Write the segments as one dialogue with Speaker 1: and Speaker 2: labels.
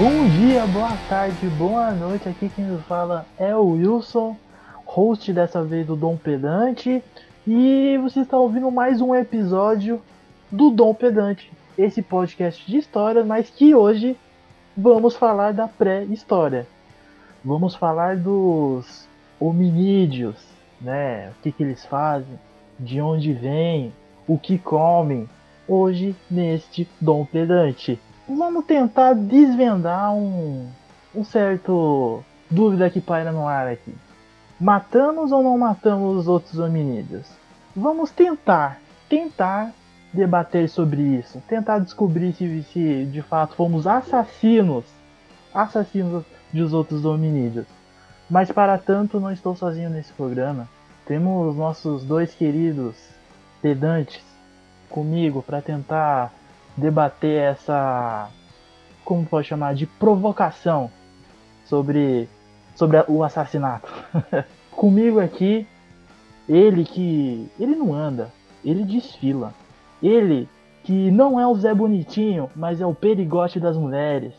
Speaker 1: Bom dia, boa tarde, boa noite. Aqui quem nos fala é o Wilson, host dessa vez do Dom Pedante. E você está ouvindo mais um episódio do Dom Pedante, esse podcast de história, mas que hoje vamos falar da pré-história. Vamos falar dos hominídeos, né? O que, que eles fazem, de onde vêm, o que comem. Hoje, neste Dom Pedante vamos tentar desvendar um, um certo dúvida que paira no ar aqui. Matamos ou não matamos os outros hominídeos? Vamos tentar, tentar debater sobre isso, tentar descobrir se, se de fato fomos assassinos, assassinos dos outros hominídeos. Mas para tanto não estou sozinho nesse programa. Temos nossos dois queridos pedantes comigo para tentar debater essa, como pode chamar, de provocação sobre, sobre o assassinato. Comigo aqui, ele que. Ele não anda, ele desfila. Ele que não é o Zé Bonitinho, mas é o perigote das mulheres.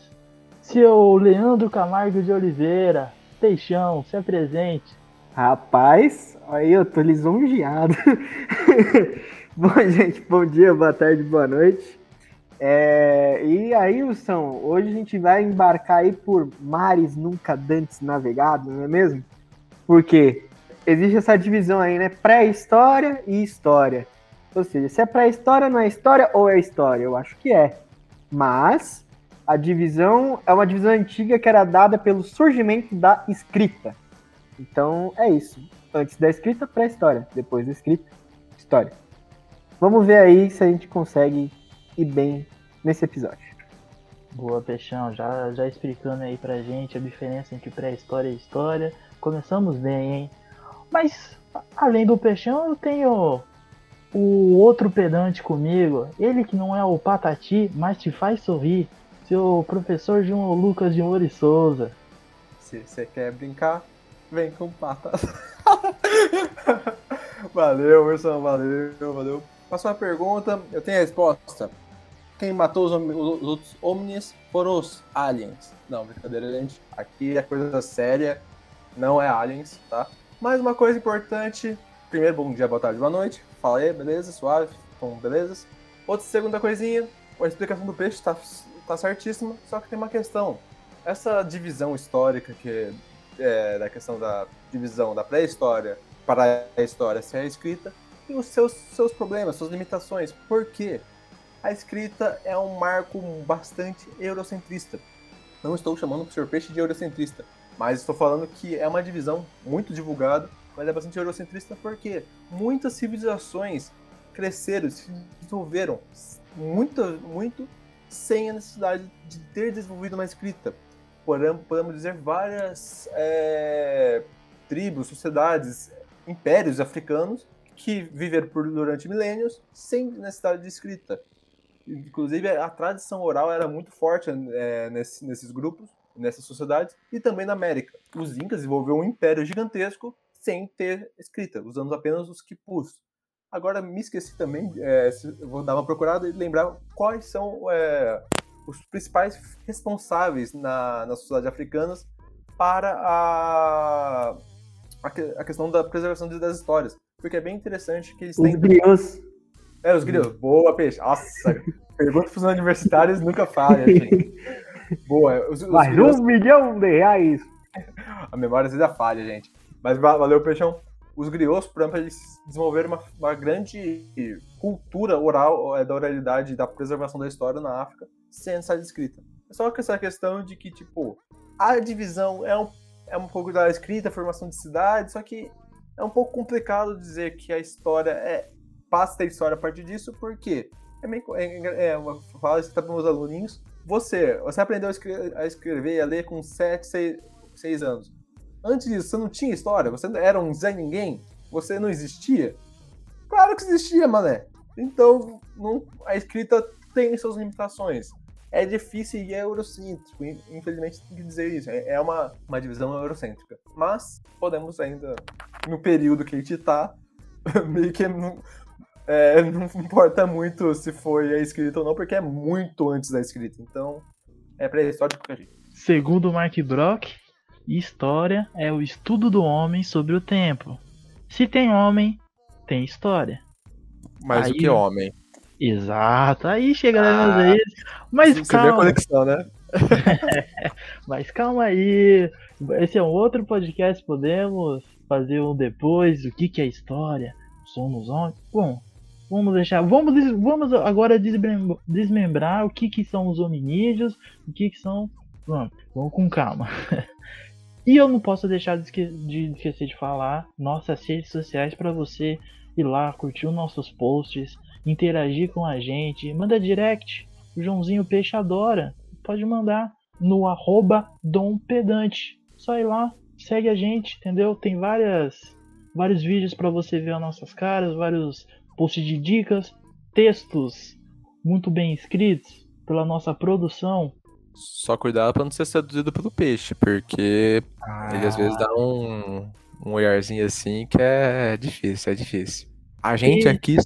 Speaker 1: Seu Leandro Camargo de Oliveira, Teixão, se apresente.
Speaker 2: Rapaz, aí eu tô lisonjeado. bom, gente, bom dia, boa tarde, boa noite. É, e aí, Wilson, hoje a gente vai embarcar aí por mares nunca antes navegados, não é mesmo? Porque existe essa divisão aí, né? Pré-história e história. Ou seja, se é pré-história, não é história ou é história? Eu acho que é. Mas a divisão é uma divisão antiga que era dada pelo surgimento da escrita. Então é isso. Antes da escrita, pré-história. Depois da escrita, história. Vamos ver aí se a gente consegue ir bem nesse episódio.
Speaker 1: Boa, Peixão, já, já explicando aí pra gente a diferença entre pré-história e história. Começamos bem, hein? Mas, além do Peixão, eu tenho o outro pedante comigo. Ele que não é o Patati, mas te faz sorrir. Seu professor João Lucas de Mori Souza.
Speaker 3: Se você quer brincar, vem com patas. valeu, Wilson, valeu, valeu. Passou a pergunta, eu tenho a resposta quem matou os, os outros Omnis foram os aliens. Não, brincadeira, gente. Aqui é coisa séria, não é aliens, tá? Mais uma coisa importante. Primeiro, bom dia, boa tarde, boa noite. Fala aí, beleza? Suave? Com belezas? Outra segunda coisinha, a explicação do peixe tá, tá certíssima, só que tem uma questão. Essa divisão histórica que é da questão da divisão da pré-história para a história ser escrita, tem os seus, seus problemas, suas limitações. Por quê? A escrita é um marco bastante eurocentrista. Não estou chamando o Sr. Peixe de eurocentrista, mas estou falando que é uma divisão muito divulgada, mas é bastante eurocentrista porque muitas civilizações cresceram, se desenvolveram muito, muito sem a necessidade de ter desenvolvido uma escrita. Podemos dizer várias é, tribos, sociedades, impérios africanos que viveram por durante milênios sem necessidade de escrita. Inclusive, a tradição oral era muito forte é, nesse, nesses grupos, nessas sociedades, e também na América. Os Incas desenvolveram um império gigantesco sem ter escrita, usando apenas os quipus. Agora, me esqueci também, é, vou dar uma procurada e lembrar quais são é, os principais responsáveis na, nas sociedades africanas para a, a, a, questão da preservação das histórias. Porque é bem interessante que eles
Speaker 2: têm. Os
Speaker 3: é, os grilos. Boa, peixe. Nossa, pergunta para os universitários nunca falha, gente. Boa. Os, os
Speaker 2: Mais grilos... um milhão de reais.
Speaker 3: A memória às vezes é falha, gente. Mas valeu, peixão. Os griots, por exemplo, eles desenvolveram uma, uma grande cultura oral, é, da oralidade, da preservação da história na África, sem essa escrita. É só que essa questão de que, tipo, a divisão é um, é um pouco da escrita, formação de cidade, só que é um pouco complicado dizer que a história é passa a história a partir disso, porque é meio, é, é, falo isso para meus aluninhos. Você, você aprendeu a escrever, a escrever e a ler com 7, 6, 6 anos. Antes disso, você não tinha história? Você era um Zé Ninguém? Você não existia? Claro que existia, mané. Então, não, a escrita tem suas limitações. É difícil e é eurocêntrico. Infelizmente, tem que dizer isso. É, é uma, uma divisão eurocêntrica. Mas, podemos ainda, no período que a gente tá, meio que é, não importa muito se foi a escrita ou não, porque é muito antes da escrita. Então, é pré-história de qualquer jeito.
Speaker 1: Segundo Mark Brock, história é o estudo do homem sobre o tempo. Se tem homem, tem história.
Speaker 3: Mas
Speaker 1: Aí-
Speaker 3: o que homem?
Speaker 1: Exato. Aí chega ah, vezes. Mas
Speaker 3: Você vê a
Speaker 1: calma,
Speaker 3: conexão, né?
Speaker 1: mas calma aí. Esse é um outro podcast, podemos fazer um depois, o que que é história? Somos homens? Bom, vamos deixar, vamos, vamos agora desmem- desmembrar o que que são os hominídeos, o que que são, vamos, vamos com calma. E eu não posso deixar de, esque- de esquecer de falar nossas redes sociais para você ir lá, curtir os nossos posts, interagir com a gente, manda direct, o Joãozinho Peixe adora, pode mandar no arroba Dom Pedante. Só ir lá, segue a gente, entendeu? Tem várias, vários vídeos para você ver as nossas caras, vários posts de dicas, textos muito bem escritos pela nossa produção.
Speaker 3: Só cuidado pra não ser seduzido pelo peixe, porque ele às
Speaker 1: Ah.
Speaker 3: vezes dá um, um olharzinho assim que é difícil, é difícil. A gente
Speaker 1: E-
Speaker 3: aqui,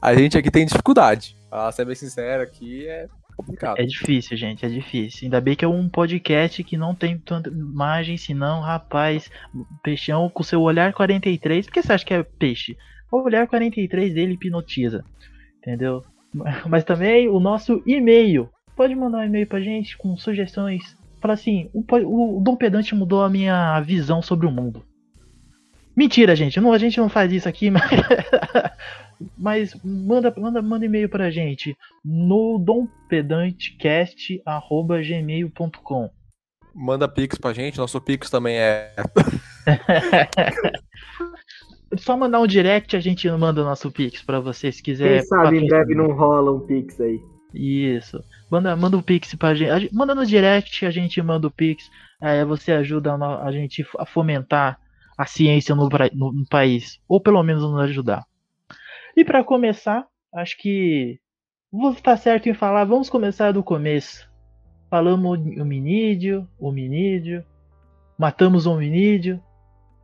Speaker 3: a gente aqui tem dificuldade. Pra ser bem sincero, aqui é complicado.
Speaker 1: É difícil, gente, é difícil. Ainda bem que é um podcast que não tem tanta imagem, senão, rapaz, peixão com seu olhar 43. Por que você acha que é peixe? O olhar 43 dele hipnotiza, entendeu? Mas também o nosso e-mail. Pode mandar um e-mail pra gente com sugestões. Fala assim, o, po- o Dom Pedante mudou a minha visão sobre o mundo. Mentira, gente, não, a gente não faz isso aqui, mas, mas manda, manda, manda e-mail pra gente no dompedantecast.gmail.com
Speaker 3: Manda pix pra gente, nosso pix também é.
Speaker 1: Só mandar um direct a gente manda nosso pix pra você se quiser.
Speaker 2: Quem sabe em breve não rola um Pix aí.
Speaker 1: Isso. Manda, manda o pix pra gente. a gente- Manda no direct, a gente manda o pix. Aí você ajuda a, a gente a fomentar a ciência no, no- no país. Ou pelo menos nos ajudar. E pra começar, acho que vou estar certo em falar. Vamos começar do começo. Falamos o hominídeo, hominídeo. Matamos o hominídeo.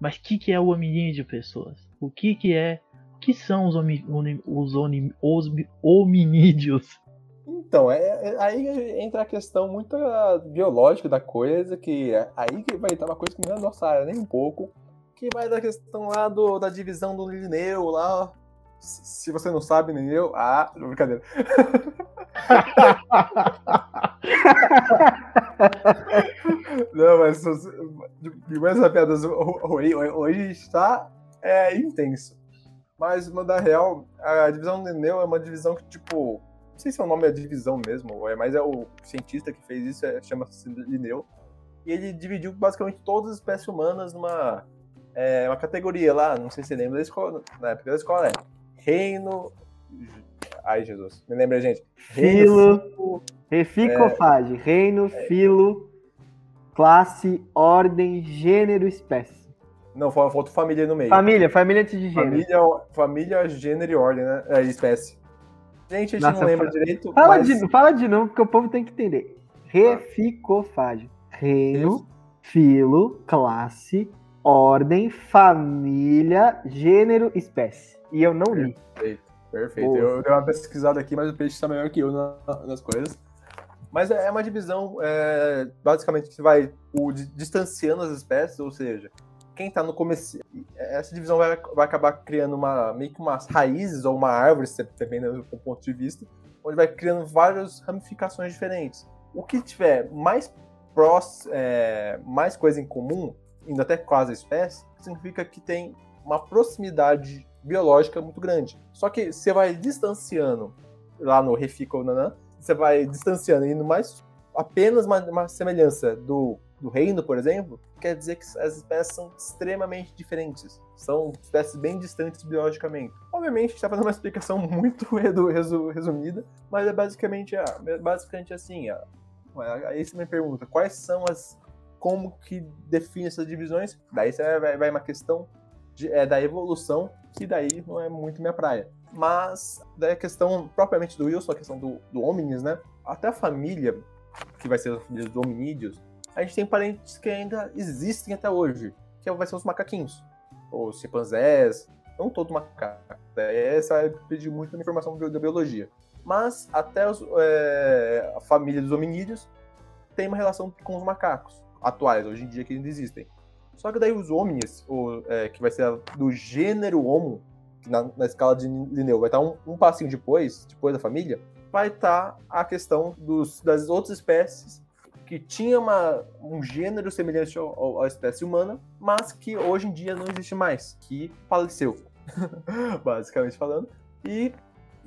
Speaker 1: Mas o que, que é o hominídeo, pessoas? O que, que é? O que são os, homi, os, oni- os hominídeos?
Speaker 3: Então, é, é- aí entra a questão muito ah, biológica da coisa, que é aí que vai estar uma coisa que não é nossa área nem um pouco, que vai da questão lá do, da divisão do Linneu lá. Se você não sabe, Linneu, ah, não, brincadeira. Não, mas demais essa piada hoje, hoje está é, intenso. Mas, mandar real, a divisão do Linneu é uma divisão que, tipo, não sei se é o nome da divisão mesmo, é, mas é o cientista que fez isso, é, chama-se Linneu. E ele dividiu basicamente todas as espécies humanas numa é, uma categoria lá, não sei se você lembra da escola, na época da escola, é reino. Ai, Jesus, me lembra, gente.
Speaker 2: Filo.
Speaker 3: filo,
Speaker 2: Reficofage, reino, filo, classe, ordem, gênero, espécie.
Speaker 3: Não, fal- falta família no meio.
Speaker 2: Família, família antes de gênero.
Speaker 3: Família, família, gênero e ordem, né? É, espécie. Gente, a gente
Speaker 2: Nossa,
Speaker 3: não lembra
Speaker 2: fa-
Speaker 3: direito.
Speaker 2: Fala,
Speaker 3: mas...
Speaker 2: de, fala de novo, porque o povo tem que entender. Reficofage. Reino, filo, classe, ordem, família, gênero, espécie. E eu não li.
Speaker 3: Perfeito, perfeito.
Speaker 2: Boa.
Speaker 3: Eu, eu dei uma pesquisada aqui, mas o peixe está melhor que eu na- nas coisas. Mas é é uma divisão, é, basicamente, que vai o, di- distanciando as espécies, ou seja, quem está no começo. Essa divisão vai, vai acabar criando uma, meio que umas raízes ou uma árvore, se- dependendo do ponto de vista, onde vai criando várias ramificações diferentes. O que tiver mais prós, é, mais coisa em comum, indo até quase a espécie, significa que tem uma proximidade biológica muito grande. Só que você vai distanciando lá no Refico Nanã, você vai distanciando, indo mais apenas uma, uma semelhança do, do reino, por exemplo, quer dizer que as espécies são extremamente diferentes. São espécies bem distantes biologicamente. Obviamente, está fazendo uma explicação muito resumida, mas é basicamente, ah, é basicamente assim. ah, Aí você me pergunta, quais são as. Como que define essas divisões? Daí vai, vai uma questão de- é, da evolução, que daí não é muito minha praia. Mas daí a questão propriamente do Wilson, a questão do, do hominis, né? Até a família, que vai ser a família dos hominídeos, a gente tem parentes que ainda existem até hoje, que vai ser os macaquinhos, os chimpanzés, não todo macaco. Daí essa vai pedir muita informação da biologia. Mas até os, é, a família dos hominídeos tem uma relação com os macacos atuais, hoje em dia que ainda existem. Só que daí os homens, o, é, que vai ser do gênero homo, na, na escala de Linneu, vai estar um, um, passinho depois, depois da família, vai estar a questão dos, das outras espécies que tinha uma, um gênero semelhante à espécie humana, mas que hoje em dia não existe mais, que faleceu, basicamente falando. E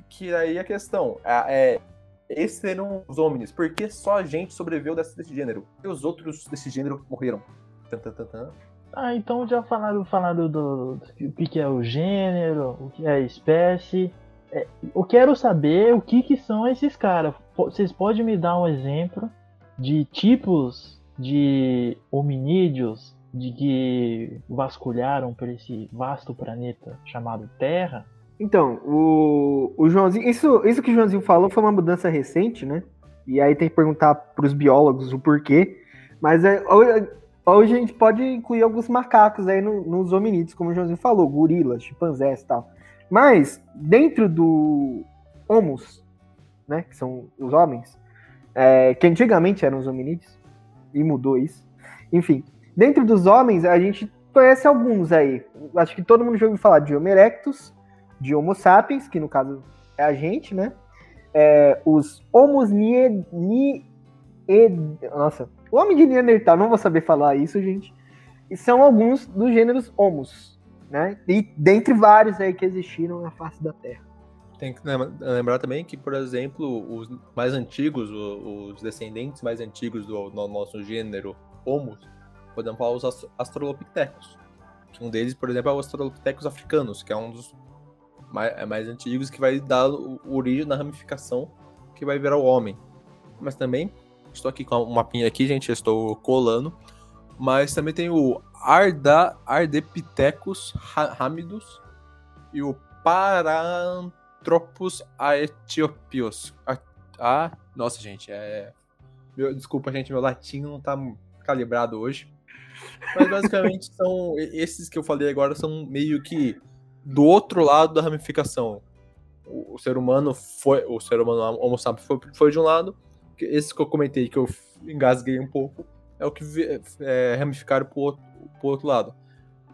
Speaker 3: que aí a questão é, é esses seriam os homens, porque só a gente sobreviveu desse, desse gênero, e os outros desse gênero morreram.
Speaker 1: Ah, então já falaram, falaram do, do, do que, é o gênero, o que é a espécie. É, eu quero saber o que, que são esses caras. Vocês podem me dar um exemplo de tipos de hominídeos de que vasculharam por esse vasto planeta chamado Terra?
Speaker 2: Então, o, o Joãozinho. Isso, isso que o Joãozinho falou foi uma mudança recente, né? E aí tem que perguntar para os biólogos o porquê. Mas é, Hoje a gente pode incluir alguns macacos aí no, nos hominídeos, como o Joãozinho falou, gorilas, chimpanzés e tal. Mas, dentro do Homus, né, que são os homens, é, que antigamente eram os hominídeos, e mudou isso. Enfim, dentro dos homens, a gente conhece alguns aí. Acho que todo mundo já ouviu falar de Homo erectus, de Homo sapiens, que no caso é a gente, né? É, os Homos nie, nie, nossa, o homem de Neandertal, não vou saber falar isso, gente. E são alguns dos gêneros Homos, né? E dentre vários aí que existiram na face da Terra.
Speaker 3: Tem que lembrar também que, por exemplo, os mais antigos, os descendentes mais antigos do, nosso gênero Homo, podemos falar os Australopithecus. Um deles, por exemplo, é o Australopithecus africanos, que é um dos mais, é mais antigos que vai dar origem na ramificação que vai virar o homem. Mas também Estou aqui com uma mapinha aqui, gente, estou colando. Mas também tem o Arda, Ardepithecus ramidus e o Paranthropus aetiopios. Ah, ah, nossa, gente, é... Meu, desculpa, gente, meu latim não está calibrado hoje. Mas basicamente são esses que eu falei agora são meio que do outro lado da ramificação. O, o ser humano foi, o ser humano Homo sapiens foi, foi de um lado esse que eu comentei, que eu engasguei um pouco, é o que é, ramificaram pro outro, pro outro lado.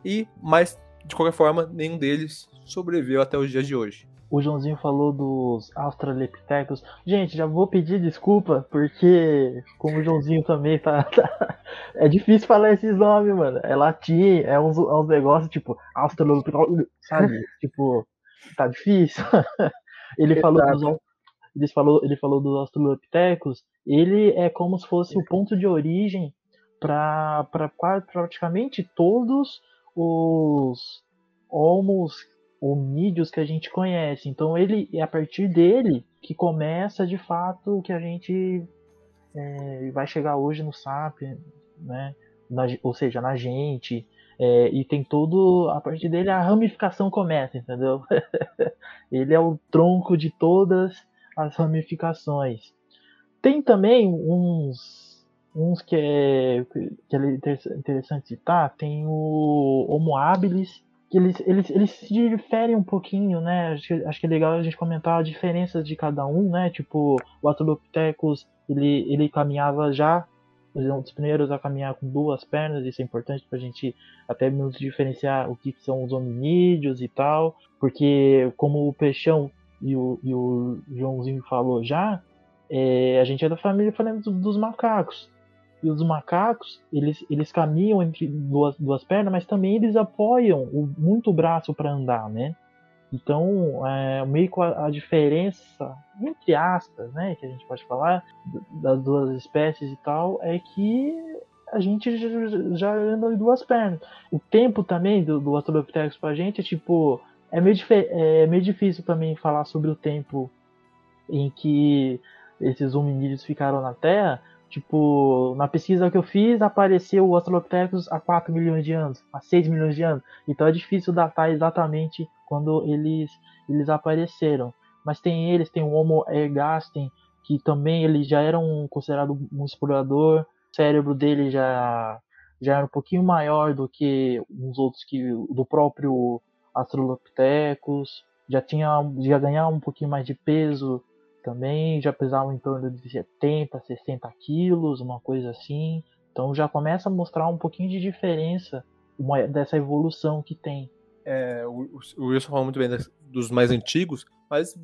Speaker 3: E, mas, de qualquer forma, nenhum deles sobreviveu até os dias de hoje.
Speaker 1: O Joãozinho falou dos Australopithecus. Gente, já vou pedir desculpa, porque como o Joãozinho também tá, tá, É difícil falar esses nomes, mano. É latim, é uns, é uns negócios tipo Australopithecus, sabe? tipo, tá difícil. Ele Exato. falou dos ele falou, ele falou dos Australopithecus, ele é como se fosse o ponto de origem para praticamente todos os homos hominídeos que a gente conhece. Então ele é a partir dele que começa de fato o que a gente é, vai chegar hoje no Sapiens, né? Na, ou seja, na gente. É, e tem todo. A partir dele a ramificação começa, entendeu? ele é o tronco de todas as ramificações. Tem também uns, uns que, é, que é interessante citar, tem o Homo habilis, que eles, eles, eles se diferem um pouquinho, né? Acho que, acho que é legal a gente comentar as diferenças de cada um, né? Tipo, o Australopithecus, ele, ele caminhava já, um dos primeiros a caminhar com duas pernas, isso é importante para a gente até mesmo diferenciar o que são os hominídeos e tal, porque como o peixão e o, e o Joãozinho falou já, é, a gente é da família dos macacos. E os macacos, eles, eles caminham entre duas, duas pernas, mas também eles apoiam o, muito o braço para andar, né? Então, é, meio que a, a, diferença, entre aspas, né, que a gente pode falar, das duas espécies e tal, é que a gente já, já anda em duas pernas. O tempo também do, do Australopithecus pra gente é tipo é meio, é meio difícil também falar sobre o tempo em que esses hominídeos ficaram na Terra. Tipo, na pesquisa que eu fiz, apareceu o Australopithecus há 4 milhões de anos, há 6 milhões de anos. Então é difícil datar exatamente quando eles, eles apareceram. Mas tem eles, tem o Homo ergasten, que também ele já era um, considerado um explorador. O cérebro dele já, já era um pouquinho maior do que os outros que do próprio Australopithecus, já tinha já ganhava um pouquinho mais de peso também já pesavam em torno de 70, 60 quilos, uma coisa assim. Então já começa a mostrar um pouquinho de diferença uma, dessa evolução que tem.
Speaker 3: É, o, o Wilson falou muito bem dos mais antigos, mas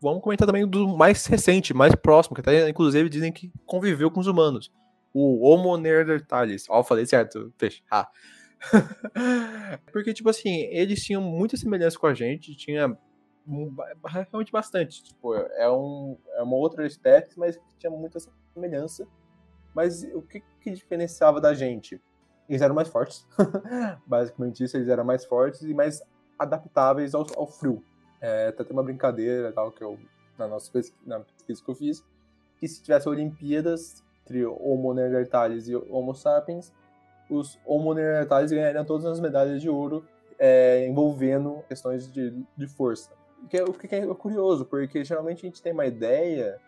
Speaker 3: vamos comentar também do mais recente, mais próximo, que até inclusive dizem que conviveu com os humanos. O Homo neanderthalis. Ó, falei certo, peixe. Ah. Porque, tipo assim, eles tinham muita semelhança com a gente, tinha realmente bastante. Tipo, é, um, é uma outra espécie, mas tinha muita semelhança. Mas o que, que diferenciava da gente? Eles eram mais fortes. Basicamente isso, eles eram mais fortes e mais adaptáveis ao, ao frio. É, até tem uma brincadeira tal que eu, na nossa pesquisa, na pesquisa que eu fiz, que se tivesse Olimpíadas entre Homo neanderthalis e Homo sapiens, os Homo neanderthalis ganhariam todas as medalhas de ouro é, envolvendo questões de, de força. O que, é, o que é curioso, porque geralmente a gente tem uma ideia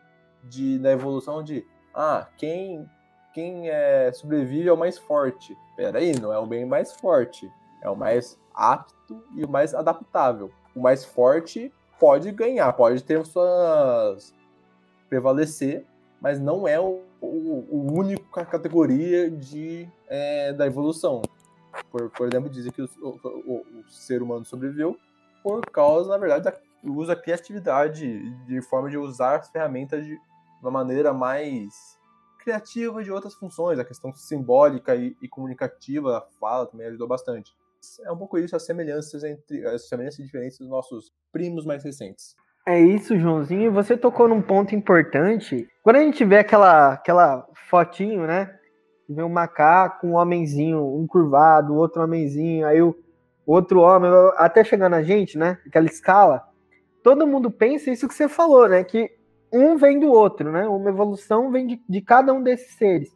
Speaker 3: de, da evolução de ah, quem, quem é, sobrevive é o mais forte. Peraí, não é o bem mais forte, é o mais apto e o mais adaptável o mais forte pode ganhar, pode ter suas. prevalecer, mas não é o, o, o único categoria de, é, da evolução. Por, por exemplo, dizem que o, o, o, ser humano sobreviveu por causa, na verdade, da usa criatividade, de forma de usar as ferramentas de uma maneira mais criativa de outras funções. A questão simbólica e, e comunicativa, a fala também ajudou bastante é um pouco isso, as semelhanças entre as semelhanças diferentes dos nossos primos mais recentes.
Speaker 2: É isso, Joãozinho. Você tocou num ponto importante. Quando a gente vê aquela, aquela fotinho, né? Vê um macaco, um homenzinho, um curvado, outro homenzinho, aí o outro homem, até chegar na gente, né? Aquela escala. Todo mundo pensa isso que você falou, né? Que um vem do outro, né? Uma evolução vem de, de cada um desses seres,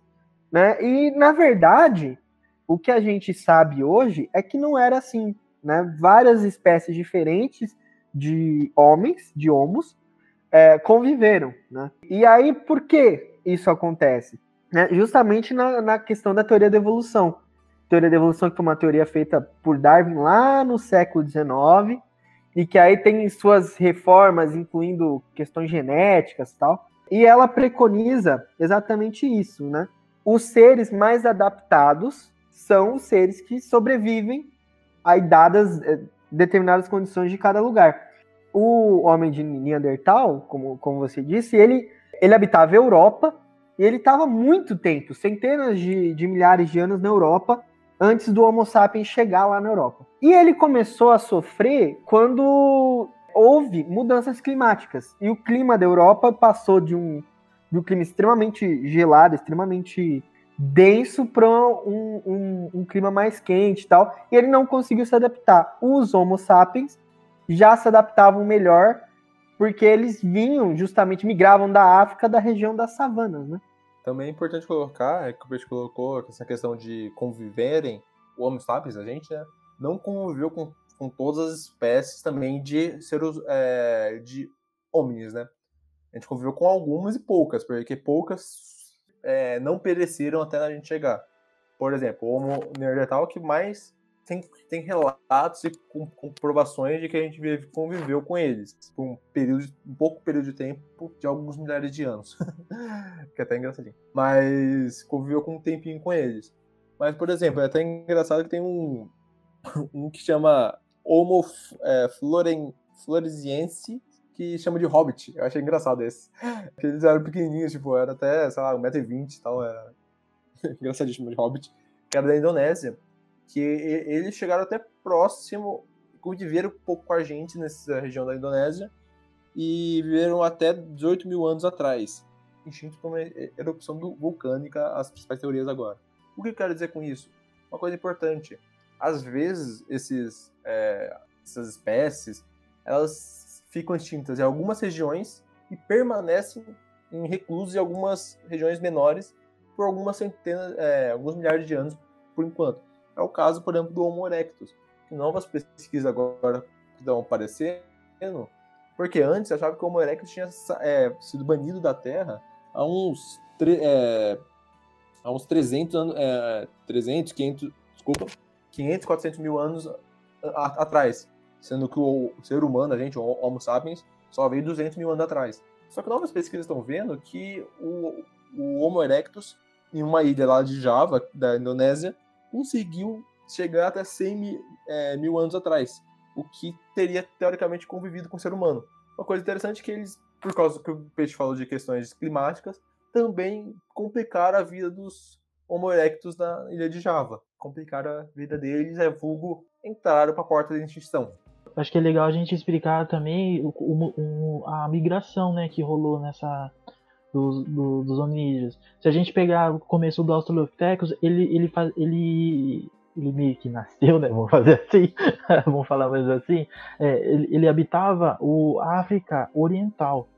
Speaker 2: né? E na verdade, o que a gente sabe hoje é que não era assim, né? Várias espécies diferentes de homens, de homos, é, conviveram, né? E aí, por que isso acontece? Né? Justamente na, na questão da teoria da evolução. teoria da evolução que foi uma teoria feita por Darwin lá no século XIX, e que aí tem suas reformas, incluindo questões genéticas e tal, e ela preconiza exatamente isso, né? Os seres mais adaptados são os seres que sobrevivem a dadas eh, determinadas condições de cada lugar. O homem de Neandertal, como, como você disse, ele, ele habitava a Europa e ele estava muito tempo, centenas de, de milhares de anos na Europa, antes do Homo sapiens chegar lá na Europa. E ele começou a sofrer quando houve mudanças climáticas. E o clima da Europa passou de um, de um clima extremamente gelado, extremamente denso para um, um, um, clima mais quente e tal, e ele não conseguiu se adaptar. Os Homo sapiens já se adaptavam melhor porque eles vinham, justamente migravam da África, da região das savanas, né?
Speaker 3: Também é importante colocar, é que o Peixe colocou essa questão de conviverem, o Homo sapiens, a gente, né, não conviveu com, com todas as espécies também de seres, é, de homens, né? A gente conviveu com algumas e poucas, porque poucas é, não pereceram até a gente chegar. Por exemplo, o Homo neandertal que mais tem, tem relatos e comprovações de que a gente conviveu com eles por um período, um pouco período de tempo de alguns milhares de anos, que é até engraçadinho. Mas conviveu com um tempinho com eles. Mas, por exemplo, é até engraçado que tem um, um que chama Homo é, floren, floresiense, que chama de Hobbit. Eu achei engraçado esse. Porque eles eram pequenininhos, tipo, era até, sei lá, 1,20m e tal. Era engraçadíssimo de Hobbit. Que era da Indonésia. Que eles chegaram até próximo, conviveram um pouco com a gente nessa região da Indonésia. E viveram até 18 mil anos atrás. Extinto por uma erupção vulcânica, as principais teorias agora. O que eu quero dizer com isso? Uma coisa importante. Às vezes, esses, é, essas espécies, elas ficam extintas em algumas regiões e permanecem em reclusos em algumas regiões menores por algumas centenas, é, alguns milhares de anos por enquanto. É o caso, por exemplo, do Homo erectus, que novas pesquisas agora estão aparecendo, porque antes achava que o Homo erectus tinha é, sido banido da Terra há uns, é, há uns 300 anos, é, 300, 500, desculpa, 500, 400 mil anos atrás sendo que o ser humano, a gente, o Homo sapiens, só veio 200 mil anos atrás. Só que novas pesquisas estão vendo que o, o Homo erectus, em uma ilha lá de Java, da Indonésia, conseguiu chegar até 100 mil, é, mil anos atrás, o que teria teoricamente convivido com o ser humano. Uma coisa interessante é que eles, por causa que o Peixe falou de questões climáticas, também complicaram a vida dos Homo erectus na ilha de Java. Complicaram a vida deles, é vulgo entraram para a porta da extinção.
Speaker 1: Acho que é legal a gente explicar também o, o, o, a migração né, que rolou nessa dos, do, dos hominídeos. Se a gente pegar o começo do Australopithecus, ele, ele, ele, ele meio que nasceu, né? Vamos fazer assim, vamos falar mais assim. É, ele, ele habitava o África Oriental,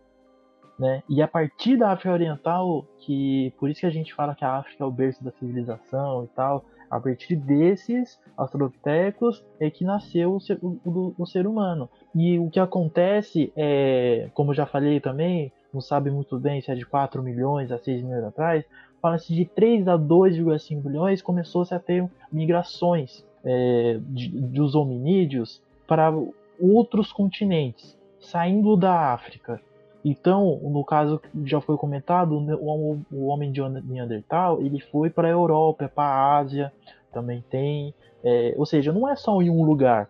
Speaker 1: né? E a partir da África Oriental, que por isso que a gente fala que a África é o berço da civilização e tal, a partir desses australopithecus é que nasceu o ser, o, o ser humano. E o que acontece é, como já falei também, não sabe muito bem se é de 4 milhões a 6 milhões atrás, fala-se de 3 a 2,5 milhões, começou-se a ter migrações é, de, dos hominídeos para outros continentes, saindo da África. Então, no caso que já foi comentado, o, o homem de Neandertal ele foi para a Europa, para a Ásia, também tem. É, ou seja, não é só em um lugar.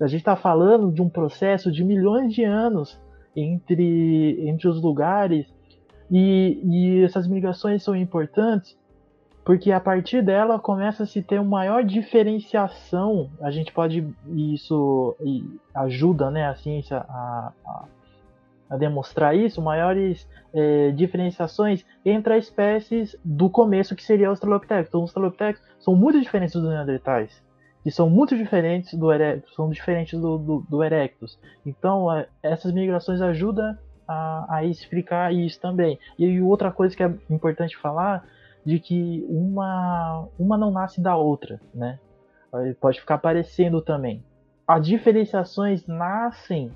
Speaker 1: A gente está falando de um processo de milhões de anos entre, entre os lugares e, e essas migrações são importantes porque a partir dela começa a se ter uma maior diferenciação. A gente pode isso ajuda, né, a ciência a, a a demonstrar isso, maiores é, diferenciações entre as espécies do começo, que seria o Australopithecus. Então, os Australopithecus são muito diferentes dos Neandertais, que são muito diferentes do Erectus, são diferentes do, do, do Erectus. Então, é, essas migrações ajudam a, a, explicar isso também. E outra coisa que é importante falar, de que uma, uma não nasce da outra, né? Pode ficar parecendo também. As diferenciações nascem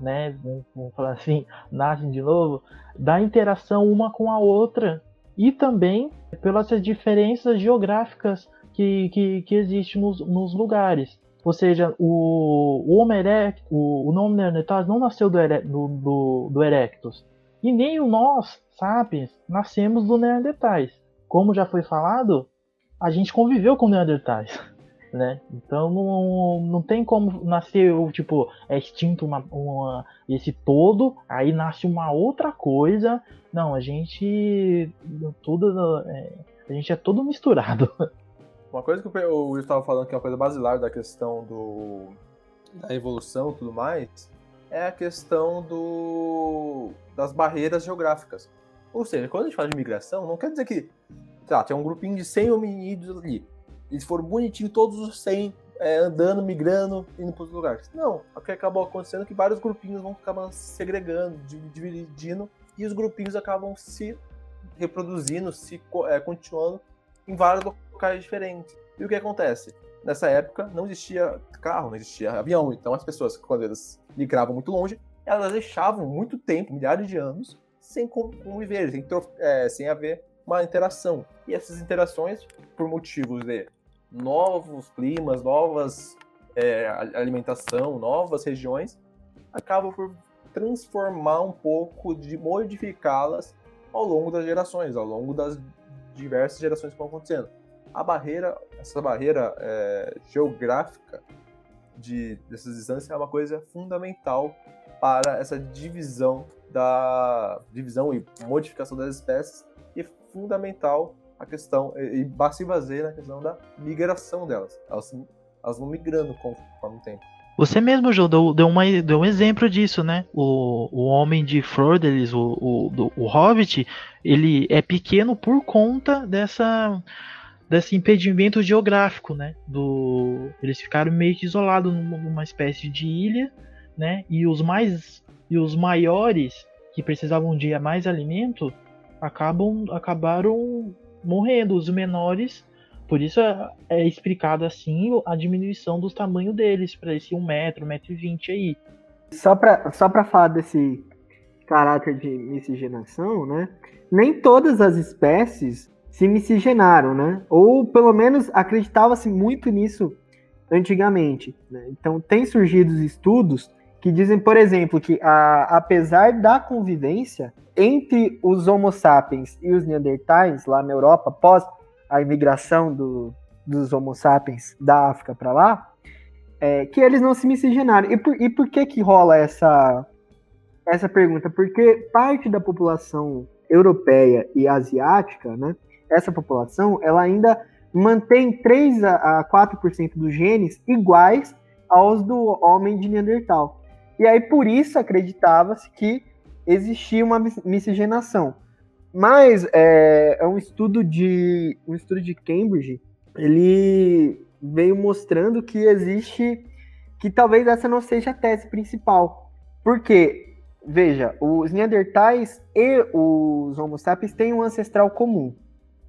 Speaker 1: né, vamos falar assim, nascem de novo, da interação uma com a outra e também pelas diferenças geográficas que, que, que existem nos, nos lugares. Ou seja, o, o Homo erectus, o, o nome Neanderthal não nasceu do, do, do, do Erectus. E nem o nós, sapiens, nascemos do Neandertais. Como já foi falado, a gente conviveu com Neandertais né? Então não, não tem como nascer, tipo, é extinto uma, uma, esse todo, aí nasce uma outra coisa. Não, a gente. Tudo. É, a gente é todo misturado.
Speaker 3: Uma coisa que o Will estava falando que é uma coisa basilar da questão do, da evolução e tudo mais, é a questão do, das barreiras geográficas. Ou seja, quando a gente fala de migração, não quer dizer que tá, tem um grupinho de 100 hominídeos ali. Eles foram bonitinhos, todos os 100 é, andando, migrando, indo para os lugares. Não, o que acabou acontecendo é que vários grupinhos vão acabar se segregando, dividindo, e os grupinhos acabam se reproduzindo, se é, continuando em vários locais diferentes. E o que acontece? Nessa época não existia carro, não existia avião, então as pessoas, quando elas migravam muito longe, elas deixavam muito tempo, milhares de anos, sem conviver, sem, é, sem haver uma interação. E essas interações, por motivos de novos climas, novas é, alimentação, novas regiões, acaba por transformar um pouco, de modificá-las ao longo das gerações, ao longo das diversas gerações que vão acontecendo. A barreira, essa barreira é, geográfica de, dessas distâncias é uma coisa fundamental para essa divisão da divisão e modificação das espécies e fundamental a questão, e se baseia na questão da migração delas. Elas, elas vão migrando conforme o tempo.
Speaker 1: Você mesmo, João, deu, deu, uma, deu um exemplo disso, né? O, o homem de Flordelis, o, o, o Hobbit, ele é pequeno por conta dessa desse impedimento geográfico, né? Do, eles ficaram meio que isolados numa espécie de ilha, né? E os mais e os maiores que precisavam de mais alimento acabam acabaram morrendo. Os menores, por isso é, é explicado assim a diminuição do tamanho deles, para esse 1 metro, 1,20 metro e 20 aí.
Speaker 2: Só para só falar desse caráter de miscigenação, né? Nem todas as espécies se miscigenaram, né? Ou pelo menos acreditava-se muito nisso antigamente. Né? Então tem surgido estudos que dizem, por exemplo, que a, apesar da convivência entre os Homo sapiens e os Neandertais lá na Europa, após a imigração do, dos Homo sapiens da África para lá, é, que eles não se miscigenaram. E por, e por que que rola essa, essa pergunta? Porque parte da população europeia e asiática, né, essa população, ela ainda mantém 3 a 4% dos genes iguais aos do homem de Neandertal. E aí por isso acreditava-se que existia uma miscigenação. Mas é, é, um estudo de um estudo de Cambridge, ele veio mostrando que existe que talvez essa não seja a tese principal. Porque veja, os Neandertais e os Homo sapiens têm um ancestral comum.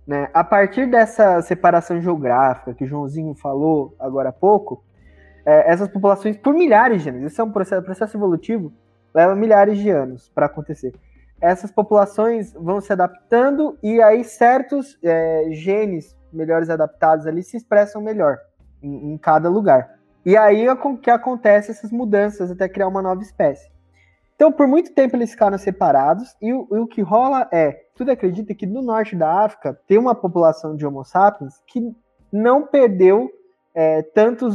Speaker 2: Né? A partir dessa separação geográfica que o Joãozinho falou agora há pouco, é, essas populações, por milhares de anos, isso é um processo, processo evolutivo, leva milhares de anos para acontecer. Essas populações vão se adaptando e aí certos é, genes melhores adaptados ali se expressam melhor em, em cada lugar. E aí é que acontece essas mudanças até criar uma nova espécie. Então, por muito tempo eles ficaram separados, e o, e o, que rola é, tudo acredita que no norte da África tem uma população de Homo sapiens que não perdeu é, tanto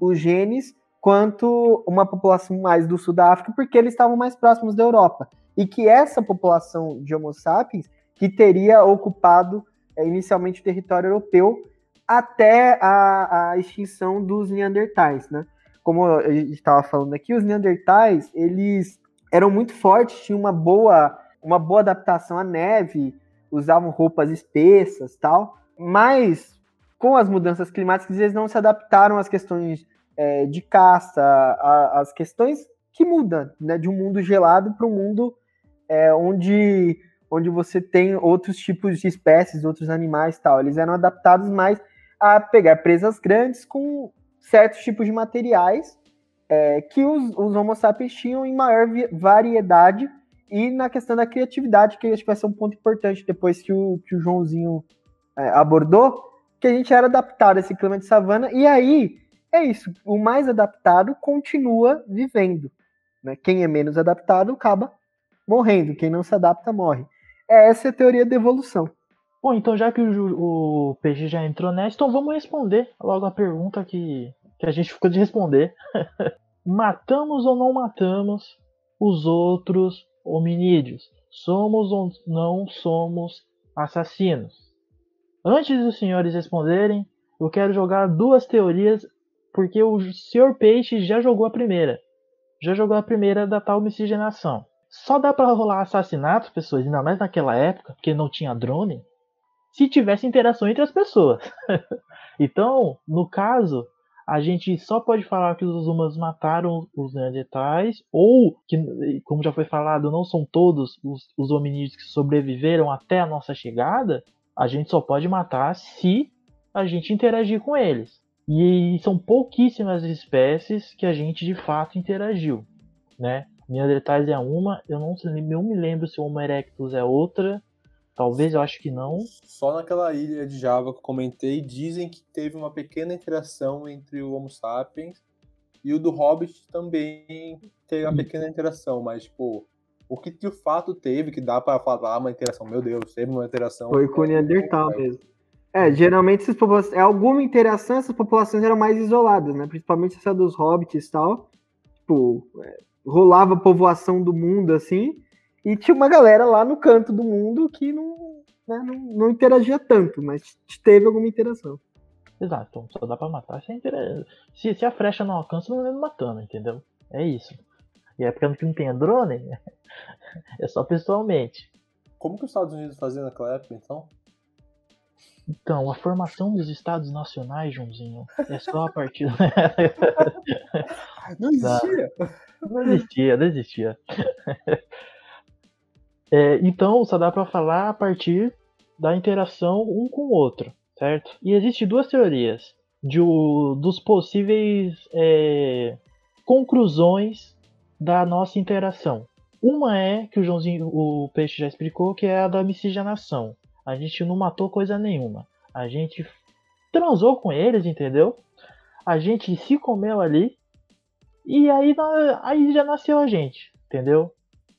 Speaker 2: os, genes quanto uma população mais do sul da África, porque eles estavam mais próximos da Europa. E que essa população de Homo sapiens, que teria ocupado é, inicialmente o território europeu até a, a extinção dos Neandertais, né? Como gente estava falando aqui, os Neandertais, eles eram muito fortes, tinham uma boa, uma boa adaptação à neve, usavam roupas espessas tal, mas com as mudanças climáticas, eles não se adaptaram às questões é, de caça, às questões que mudam, né, de um mundo gelado para um mundo é, onde, onde você tem outros tipos de espécies, outros animais tal. Eles eram adaptados mais a pegar presas grandes com certos tipos de materiais é, que os, os Homo sapiens tinham em maior variedade e na questão da criatividade, que acho que vai ser um ponto importante depois que o, que o Joãozinho é, abordou, que a gente era adaptado a esse clima de savana, e aí é isso, o mais adaptado continua vivendo. Né? Quem é menos adaptado acaba morrendo, quem não se adapta morre. É essa é a teoria da evolução.
Speaker 1: Bom, então já que o, o PG já entrou nessa, então vamos responder logo a pergunta que, que a gente ficou de responder. matamos ou não matamos os outros hominídeos? Somos ou não somos assassinos? Antes dos senhores responderem, eu quero jogar duas teorias, porque o senhor Peixe já jogou a primeira. Já jogou a primeira da tal miscigenação. Só dá para rolar assassinatos, pessoas, ainda mais naquela época, porque não tinha drone, se tivesse interação entre as pessoas. então, no caso, a gente só pode falar que os humanos mataram os neandertais, ou que, como já foi falado, não são todos os, os hominídeos que sobreviveram até a nossa chegada, a gente só pode matar se a gente interagir com eles. E são pouquíssimas espécies que a gente de fato interagiu, né? Neandertais é uma, eu não, não me lembro se o Homo erectus é outra, talvez eu acho que não.
Speaker 3: Só naquela ilha de Java que eu comentei, dizem que teve uma pequena interação entre o Homo sapiens e o do Hobbit também teve uma pequena interação, mas tipo, o que de fato teve, que dá para falar uma interação, meu Deus, teve uma interação.
Speaker 2: Foi com o Neandertal mesmo. É, geralmente essas populações, é alguma interação, essas populações eram mais isoladas, né? Principalmente essa dos hobbits e tal. Tipo, é, rolava povoação do mundo assim, e tinha uma galera lá no canto do mundo que não, né, não, não interagia tanto, mas teve alguma interação.
Speaker 1: Exato, então só dá pra matar se, se, se a frecha não alcança, não é matando, entendeu? É isso. E é porque não tem drone, é só pessoalmente.
Speaker 3: Como que os Estados Unidos faziam naquela época, então?
Speaker 1: Então, a formação dos estados nacionais, Joãozinho, é só a partir.
Speaker 3: não existia?
Speaker 1: Não existia, não existia. É, então, só dá para falar a partir da interação um com o outro, certo? E existem duas teorias de, dos possíveis é, conclusões da nossa interação. Uma é que o Joãozinho, o Peixe já explicou, que é a da miscigenação. A gente não matou coisa nenhuma. A gente transou com eles, entendeu? A gente se comeu ali E aí, aí já nasceu a gente, entendeu?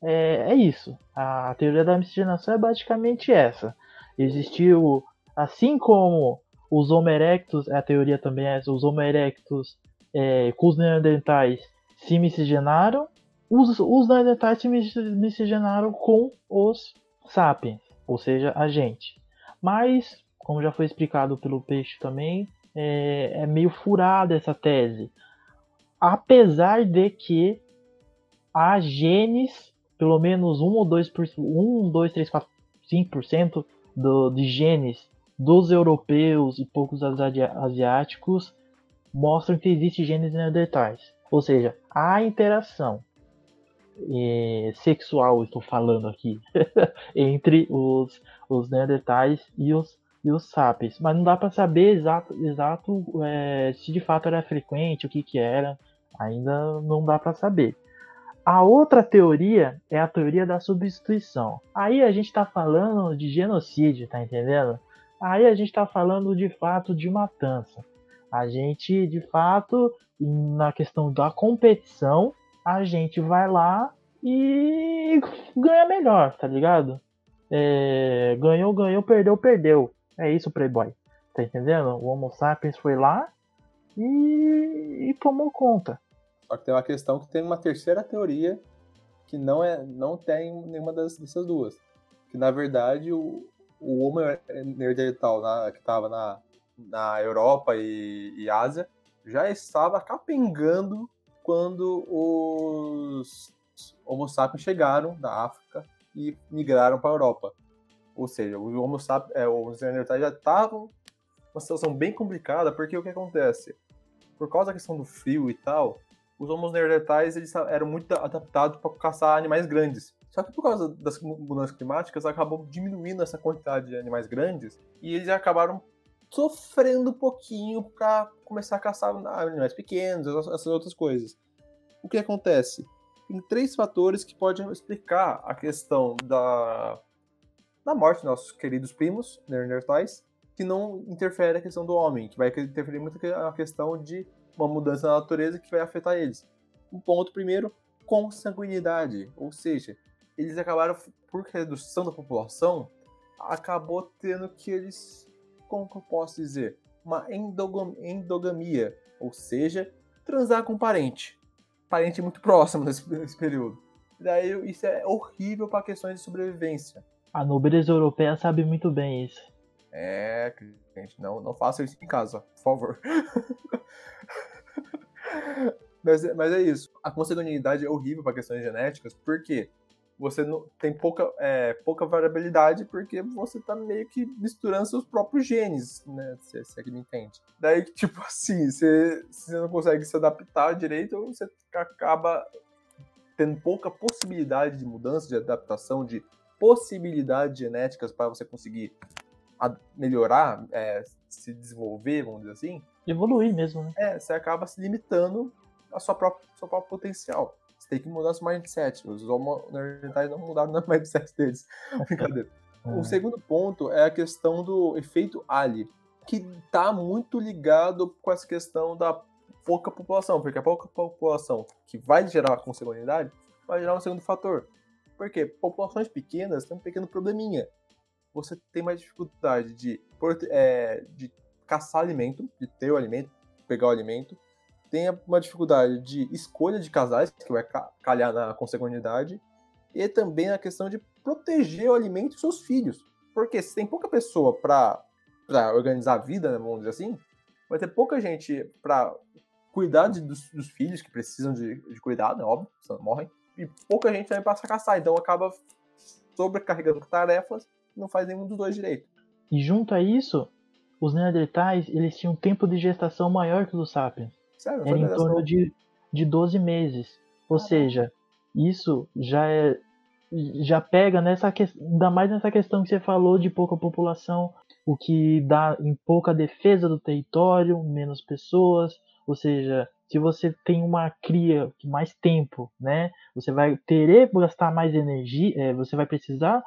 Speaker 1: É, é isso. A teoria da miscigenação é basicamente essa. Existiu, assim como os Homo erectus, a teoria também é essa, os Homo erectus é, com os neandertais se miscigenaram, os, os neandertais se miscigenaram com os sapiens, ou seja, a gente. Mas, como já foi explicado pelo Peixe também, é, é meio furada essa tese. Apesar de que há genes, pelo menos 1 ou 2%, 1, 2, 3, 4, 5% do, de genes dos europeus e poucos asiáticos mostram que existe genes neandertais. Ou seja, há interação é, sexual, estou falando aqui, entre os, os neandertais e os, e os sapiens. Mas não dá para saber exato, exato é, se de fato era frequente, o que, que era. Ainda não dá para saber. A outra teoria é a teoria da substituição. Aí a gente está falando de genocídio, tá entendendo? Aí a gente está falando de fato de matança. A gente, de fato, na questão da competição, a gente vai lá e ganha melhor, tá ligado? É, ganhou, ganhou, perdeu, perdeu. É isso, Playboy. Tá entendendo? O Homo sapiens foi lá e, e tomou conta.
Speaker 3: Só que tem uma questão que tem uma terceira teoria que não é não tem nenhuma das, dessas duas. Que na verdade o, o Homo neandertal na, que estava na, na Europa e, e Ásia já estava capengando quando os Homo sapiens chegaram da África e migraram para a Europa. Ou seja, os Homo sapiens, é, os já estavam uma situação bem complicada, porque o que acontece? Por causa da questão do frio e tal, os Homo neandertais eles eram muito adaptados para caçar animais grandes. Só que por causa das mudanças climáticas, acabou diminuindo essa quantidade de animais grandes e eles acabaram sofrendo um pouquinho para começar a caçar animais pequenos, essas outras coisas. O que acontece? Tem três fatores que podem explicar a questão da, da morte dos nossos queridos primos, neandertais, que não interfere a questão do homem, que vai interferir muito a questão de uma mudança na natureza que vai afetar eles. Um ponto primeiro, consanguinidade, ou seja, eles acabaram, por redução da população, acabou tendo que eles, como que eu posso dizer, uma endogamia, ou seja, transar com um parente, parente muito próximo nesse, nesse período. Daí isso é horrível para questões de sobrevivência.
Speaker 1: A nobreza europeia sabe muito bem isso.
Speaker 3: É, gente, não, não faça isso em casa, por favor. mas, mas é isso. A consanguinidade é horrível para questões genéticas, porque você não, tem pouca, é, pouca variabilidade, porque você tá meio que misturando seus próprios genes, né? Se, se é que me entende. Daí, tipo assim, você, você não consegue se adaptar direito, você acaba tendo pouca possibilidade de mudança, de adaptação, de possibilidades genéticas para você conseguir melhorar, é, se desenvolver, vamos dizer assim.
Speaker 1: Evoluir mesmo, né?
Speaker 3: É, você acaba se limitando a sua própria, seu próprio potencial. Você tem que mudar seu mindset. Os neandertais não mudaram o mindset deles. Brincadeira. O é. segundo ponto é a questão do efeito Ali, que está muito ligado com essa questão da pouca população, porque a pouca população que vai gerar consanguinidade vai gerar um segundo fator. Porque populações pequenas têm um pequeno probleminha. Você tem mais dificuldade de, é, de caçar alimento, de ter o alimento, pegar o alimento, tem uma dificuldade de escolha de casais, que vai calhar na consanguinidade, e também a questão de proteger o alimento e seus filhos. Porque se tem pouca pessoa para organizar a vida, né, vamos dizer assim, vai ter pouca gente para cuidar de, dos, dos, filhos que precisam de, de cuidado, é óbvio, senão morrem, e pouca gente também para caçar, então acaba sobrecarregando tarefas e não faz nenhum dos dois direito.
Speaker 1: E junto a isso, os Neandertais eles tinham um tempo de gestação maior que os Sapiens. Sério? Era em torno de, de 12 meses. Ou ah, seja, isso já é já pega nessa questão, ainda mais nessa questão que você falou de pouca população, o que dá em pouca defesa do território, menos pessoas, ou seja, se você tem uma cria de mais tempo, né, você vai ter que gastar mais energia, é, você vai precisar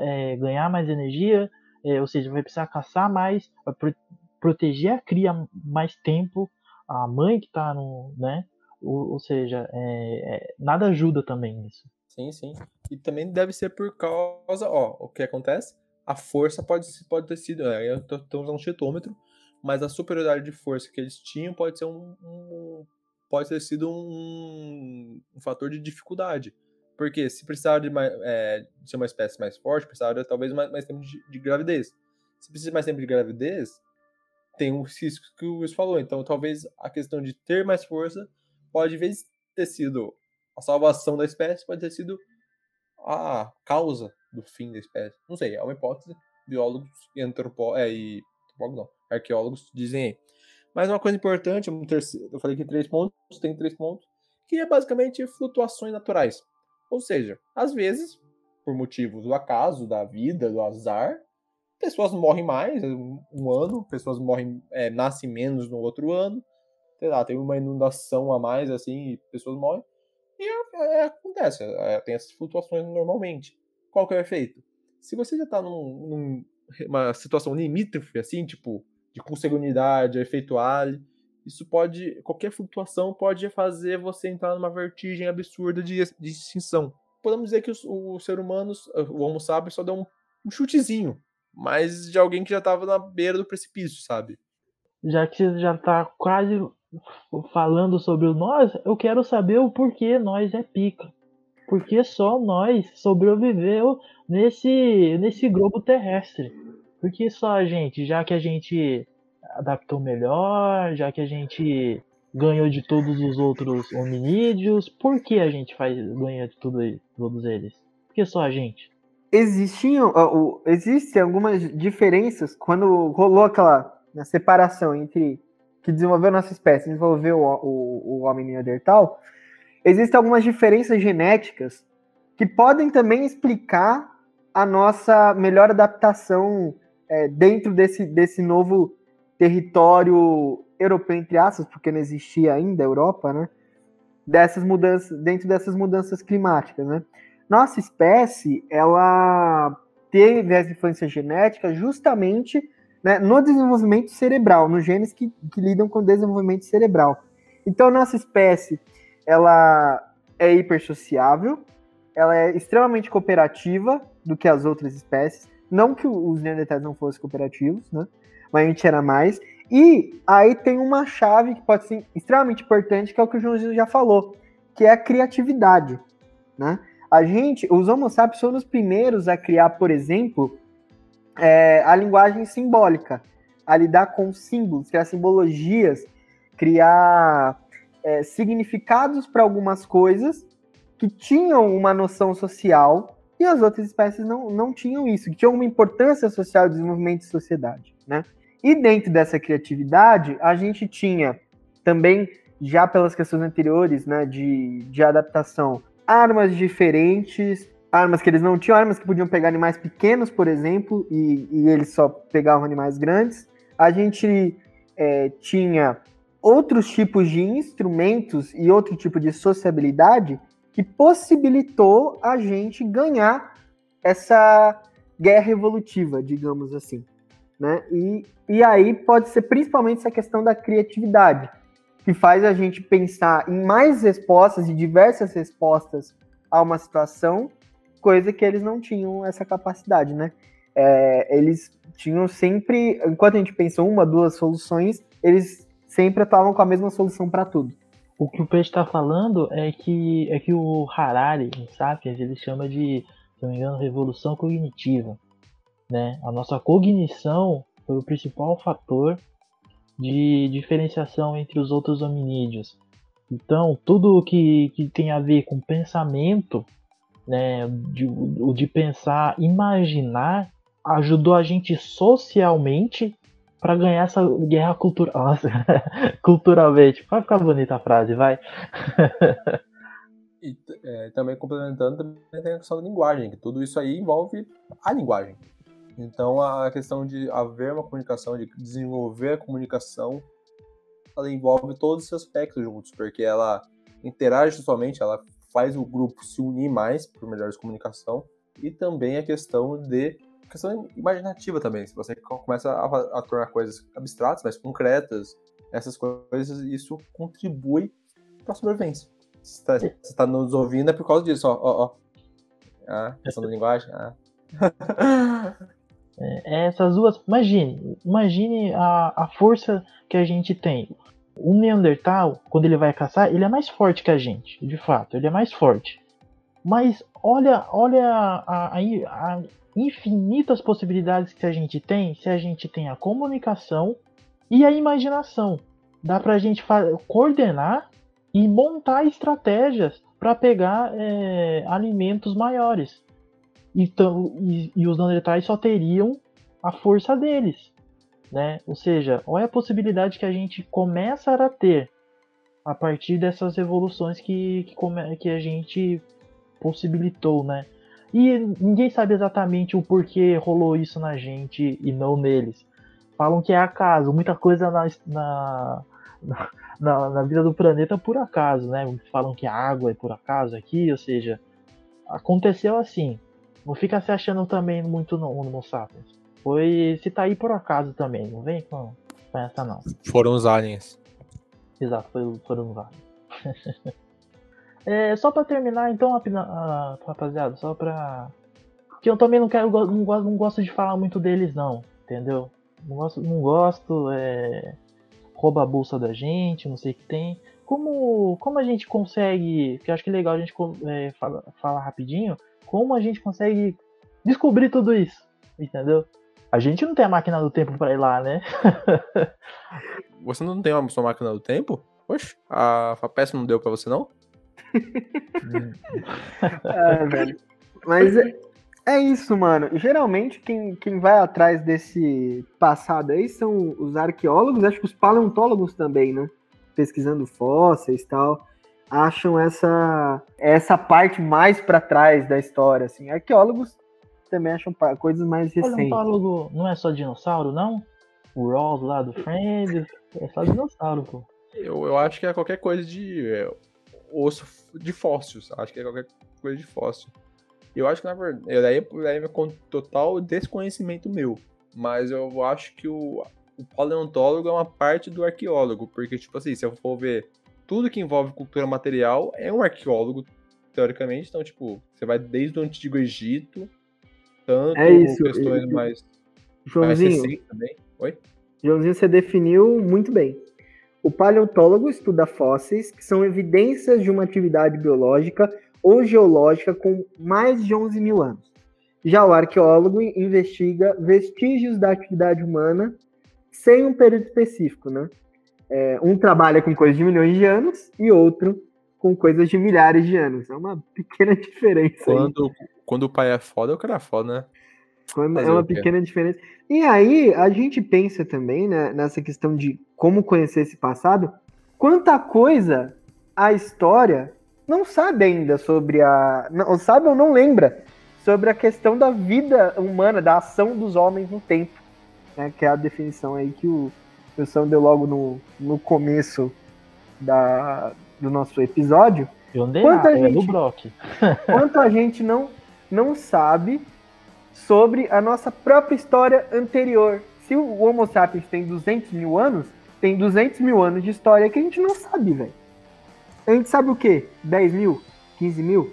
Speaker 1: é, ganhar mais energia, é, ou seja, vai precisar caçar mais, vai pro, proteger a cria mais tempo, a mãe que está no, né, Ou, ou seja, é, é, nada ajuda também nisso.
Speaker 3: Sim, sim. E também deve ser por causa, ó, o que acontece? A força pode, pode ter sido, é, eu tô, tô usando um cetômetro, mas a superioridade de força que eles tinham pode ser um, um pode ter sido um, um, fator de dificuldade. Porque se precisar de, é, de ser uma espécie mais forte, precisaria talvez mais, mais tempo de, de, gravidez. Se precisa mais tempo de gravidez, tem um risco que o Luiz falou. Então, talvez a questão de ter mais força pode, ter sido a salvação da espécie, pode ter sido a causa do fim da espécie. Não sei, é uma hipótese. Biólogos e antropólogos, é, e arqueólogos dizem aí. Mas uma coisa importante, um terceiro, eu falei que três pontos, tem três pontos, que é basicamente flutuações naturais. Ou seja, às vezes, por motivos do acaso, da vida, do azar, pessoas morrem mais um, um ano, pessoas morrem, é, nascem menos no outro ano, sei lá, tem uma inundação a mais, assim, e pessoas morrem. E é, é, acontece, é, tem essas flutuações normalmente. Qual que é o efeito? Se você já está num, numa situação limítrofe, assim, tipo, de consanguinidade, efeito Ali, isso pode, qualquer flutuação pode fazer você entrar numa vertigem absurda de, de extinção. Podemos dizer que o, o ser humano, o Homo sapiens, só deu um, um chutezinho, mas de alguém que já estava na beira do precipício, sabe?
Speaker 1: Já que você já está quase falando sobre nós, eu quero saber o porquê nós é pica. Porque só nós sobreviveu nesse, nesse globo terrestre. Porque só a gente, já que a gente adaptou melhor, já que a gente ganhou de todos os outros hominídeos, por que a gente faz ganha de tudo, todos eles? Por que só a gente?
Speaker 2: Existiam, uh, existem algumas diferenças quando rolou aquela né, separação entre que desenvolveu nossa espécie, desenvolveu o, o, o homem neandertal. Existem algumas diferenças genéticas que podem também explicar a nossa melhor adaptação é, dentro desse, desse novo território europeu, entre aspas, porque não existia ainda a Europa, né? Dessas mudanças, dentro dessas mudanças climáticas, né? Nossa espécie, ela teve essa influência genética justamente né, no desenvolvimento cerebral, nos genes que, que lidam com o desenvolvimento cerebral. Então, nossa espécie, ela é hipersociável, ela é extremamente cooperativa do que as outras espécies, não que os Neandertais não fossem cooperativos, né? Mas a gente era mais. E aí tem uma chave que pode ser extremamente importante, que é o que o Joãozinho já falou, que é a criatividade, né? A gente, os Homo sapiens foram os primeiros a criar, por exemplo, é, a linguagem simbólica, a lidar com símbolos, criar simbologias, criar é, significados para algumas coisas que tinham uma noção social e as outras espécies não, não tinham isso, que tinham uma importância social de desenvolvimento de sociedade, né? E dentro dessa criatividade, a gente tinha também, já pelas questões anteriores, né, de, de adaptação, armas diferentes, armas que eles não tinham, armas que podiam pegar animais pequenos, por exemplo, e, e eles só pegavam animais grandes. A gente é, tinha outros tipos de instrumentos e outro tipo de sociabilidade que possibilitou a gente ganhar essa guerra evolutiva, digamos assim. Né? E, e aí pode ser principalmente essa questão da criatividade, que faz a gente pensar em mais respostas e diversas respostas a uma situação, coisa que eles não tinham essa capacidade, né? É, eles tinham sempre, enquanto a gente pensou uma, duas soluções, eles sempre estavam com a mesma solução para tudo.
Speaker 1: O que o Peixe está falando é que, é que o Harari, em Sapiens, ele chama de, se não me engano, revolução cognitiva. Né? A nossa cognição foi o principal fator de diferenciação entre os outros hominídeos. Então, tudo que, que tem a ver com pensamento, né, de, de pensar, imaginar, ajudou a gente socialmente para ganhar essa guerra cultural. Culturalmente. Vai ficar bonita a frase, vai.
Speaker 3: e é, também complementando, também tem a questão da linguagem, que tudo isso aí envolve a linguagem. Então a questão de haver uma comunicação, de desenvolver a comunicação, ela envolve todos esses aspectos juntos, porque ela interage somente, ela faz o grupo se unir mais por melhores comunicação, e também a questão de questão imaginativa também. Se você começa a, a tornar coisas abstratas, mais concretas, essas coisas, isso contribui pra sobrevivência. Se tá, se tá nos ouvindo é por causa disso, ó, ó, ó. Ah, questão da linguagem. Ah.
Speaker 1: É, essas duas. Imagine, imagine a, a força que a gente tem. O Neandertal, quando ele vai caçar, ele é mais forte que a gente, de fato, ele é mais forte. Mas olha, olha a, a, a infinitas possibilidades que a gente tem se a gente tem a comunicação e a imaginação. Dá pra gente coordenar e montar estratégias para pegar é, alimentos maiores. Então, e, e os Neandertais só teriam a força deles. Né? Ou seja, olha a possibilidade que a gente começa a ter a partir dessas evoluções que, que, que a gente possibilitou, né? E ninguém sabe exatamente o porquê rolou isso na gente e não neles. Falam que é acaso, muita coisa na, na, na, na vida do planeta por acaso, né? Falam que a água é por acaso aqui, ou seja, aconteceu assim. Não fica se achando também muito no Homo sapiens. Foi se tá aí por acaso também, não vem com, com essa não.
Speaker 3: Foram os aliens.
Speaker 1: Exato, foi, foram os aliens. é, só pra terminar então, rapaziada, só pra. Porque eu também não quero, não gosto, não gosto de falar muito deles não, entendeu? Não gosto, não gosto, é... rouba a bolsa da gente, não sei o que tem. Como, como a gente consegue, que eu acho que é legal a gente é, falar, falar rapidinho, como a gente consegue descobrir tudo isso, entendeu? A gente não tem a máquina do tempo para ir lá, né?
Speaker 3: você não tem uma sua máquina do tempo? Poxa, a FAPES não deu para você, não?
Speaker 2: é, velho. Mas é, é, isso, mano. Geralmente, quem, quem vai atrás desse passado aí são os arqueólogos, acho que os paleontólogos também, né? Pesquisando fósseis e tal acham essa essa parte mais para trás da história, assim. Arqueólogos também acham coisas mais recentes.
Speaker 1: Paleontólogo não é só dinossauro, não? O Ross lá do Friends é só dinossauro, pô.
Speaker 3: Eu, eu acho que é qualquer coisa de é, osso de fósseis. Acho que é qualquer coisa de fóssil. Eu acho que, na verdade, daí, daí é com total desconhecimento meu. Mas eu acho que o, o paleontólogo é uma parte do arqueólogo. Porque, tipo assim, se eu for ver tudo que envolve cultura material é um arqueólogo, teoricamente. Então, tipo, você vai desde o Antigo Egito, tanto
Speaker 2: é isso,
Speaker 3: questões mais,
Speaker 2: Joãozinho, mais também. Oi? Joãozinho, você definiu muito bem. O paleontólogo estuda fósseis, que são evidências de uma atividade biológica ou geológica com mais de 11 mil anos. Já o arqueólogo investiga vestígios da atividade humana sem um período específico, né? É, um trabalha com coisas de milhões de anos e outro com coisas de milhares de anos. É uma pequena diferença.
Speaker 3: Quando,
Speaker 2: aí.
Speaker 3: quando o pai é foda, o cara é foda, né?
Speaker 2: Quando é uma pequena diferença. E aí, a gente pensa também né, nessa questão de como conhecer esse passado, quanta coisa a história não sabe ainda sobre a. Não, sabe ou não lembra sobre a questão da vida humana, da ação dos homens no tempo. Né, que é a definição aí que o, discussão deu logo no, no começo da, do nosso episódio.
Speaker 1: Quanto a gente,
Speaker 2: quanto a gente não, não sabe sobre a nossa própria história anterior. Se o Homo sapiens tem 200 mil anos, tem 200 mil anos de história que a gente não sabe, velho. A gente sabe o quê? 10 mil? 15 mil?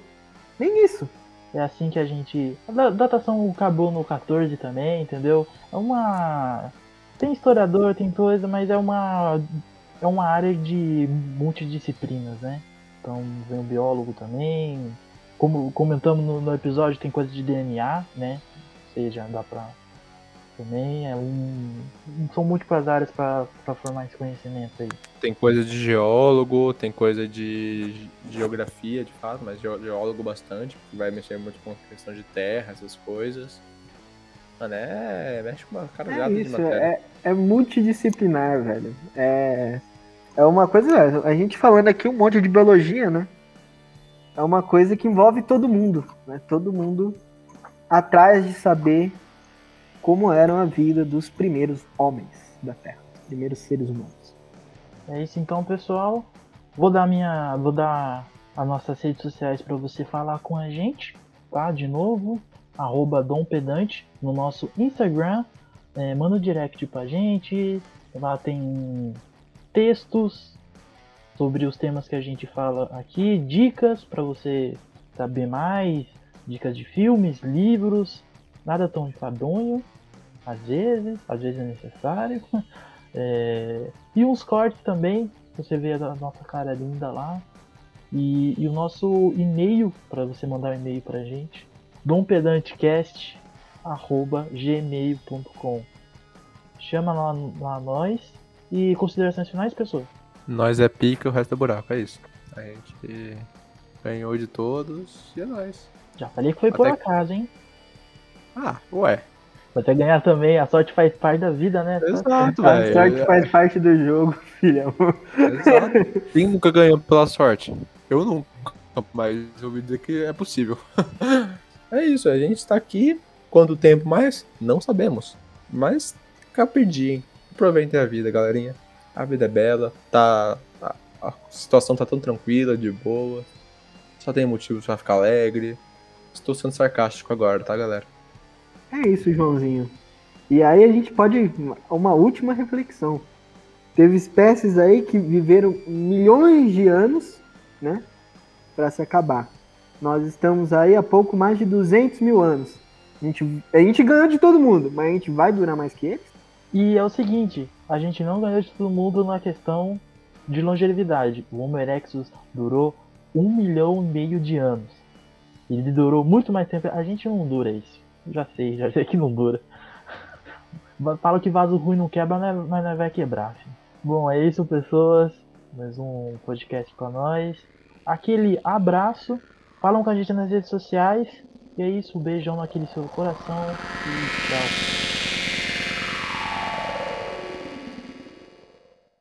Speaker 2: Nem isso.
Speaker 1: É assim que a gente. A datação acabou no 14 também, entendeu? É uma tem historiador, tem coisa, mas é uma é uma área de multidisciplinas, né? Então vem o biólogo também. Como comentamos no, no episódio, tem coisa de DNA, né? Ou seja, dá pra. Também é um. São múltiplas áreas para formar esse conhecimento aí.
Speaker 3: Tem coisa de geólogo, tem coisa de geografia, de fato, mas geólogo bastante, que vai mexer muito com questão de terra, essas coisas. Mano, é. Mexe com uma caralhada
Speaker 2: é
Speaker 3: de matéria. É,
Speaker 2: é multidisciplinar, velho. É. É uma coisa. A gente falando aqui um monte de biologia, né? É uma coisa que envolve todo mundo. Né? Todo mundo atrás de saber como era a vida dos primeiros homens da Terra, primeiros seres humanos.
Speaker 1: É isso então, pessoal. Vou dar minha, vou dar as nossas redes sociais para você falar com a gente, tá? De novo, arroba Dom Pedante, no nosso Instagram. É, manda um direct pra gente. Lá tem textos, sobre os temas que a gente fala aqui, dicas para você saber mais, dicas de filmes, livros, nada tão enfadonho, às vezes, às vezes é necessário. É, e uns cortes também, você vê a nossa cara linda lá. E, e o nosso e-mail, para você mandar um e-mail pra gente, dompedantecast.gmail.com Chama lá, lá nós e considerações finais, pessoal.
Speaker 3: Nós é pica, o resto é buraco, é isso. A gente ganhou de todos e é nóis.
Speaker 1: Já falei que foi por acaso, hein?
Speaker 3: Ah, ué.
Speaker 1: Você ganhar também, a sorte faz parte da vida, né?
Speaker 3: Exato,
Speaker 2: A sorte faz parte do jogo, filhão.
Speaker 3: Exato. Quem nunca ganhou pela sorte? Eu nunca, mas eu ouvi dizer que é possível. é isso, a gente tá aqui. Quanto tempo mais? Não sabemos. Mas fica perdido. Aproveitem a vida, galerinha. A vida é bela, tá. A, a situação tá tão tranquila, de boa. Só tem motivos pra ficar alegre. Estou sendo sarcástico agora, tá, galera?
Speaker 2: É isso, Joãozinho. E aí a gente pode. Uma última reflexão. Teve espécies aí que viveram milhões de anos, né? Pra se acabar. Nós estamos aí há pouco mais de 200 mil anos. A gente, a gente ganhou de todo mundo, mas a gente vai durar mais que eles?
Speaker 1: E é o seguinte, a gente não ganhou de todo mundo na questão de longevidade. O Homo erectus durou um milhão e meio de anos. Ele durou muito mais tempo. A gente não dura isso. Já sei, já sei que não dura. Fala que vaso ruim não quebra, mas não vai quebrar. Filho. Bom, é isso, pessoas. Mais um podcast pra nós. Aquele abraço. Falam com a gente nas redes sociais. E é isso, um beijão naquele seu coração. E tchau.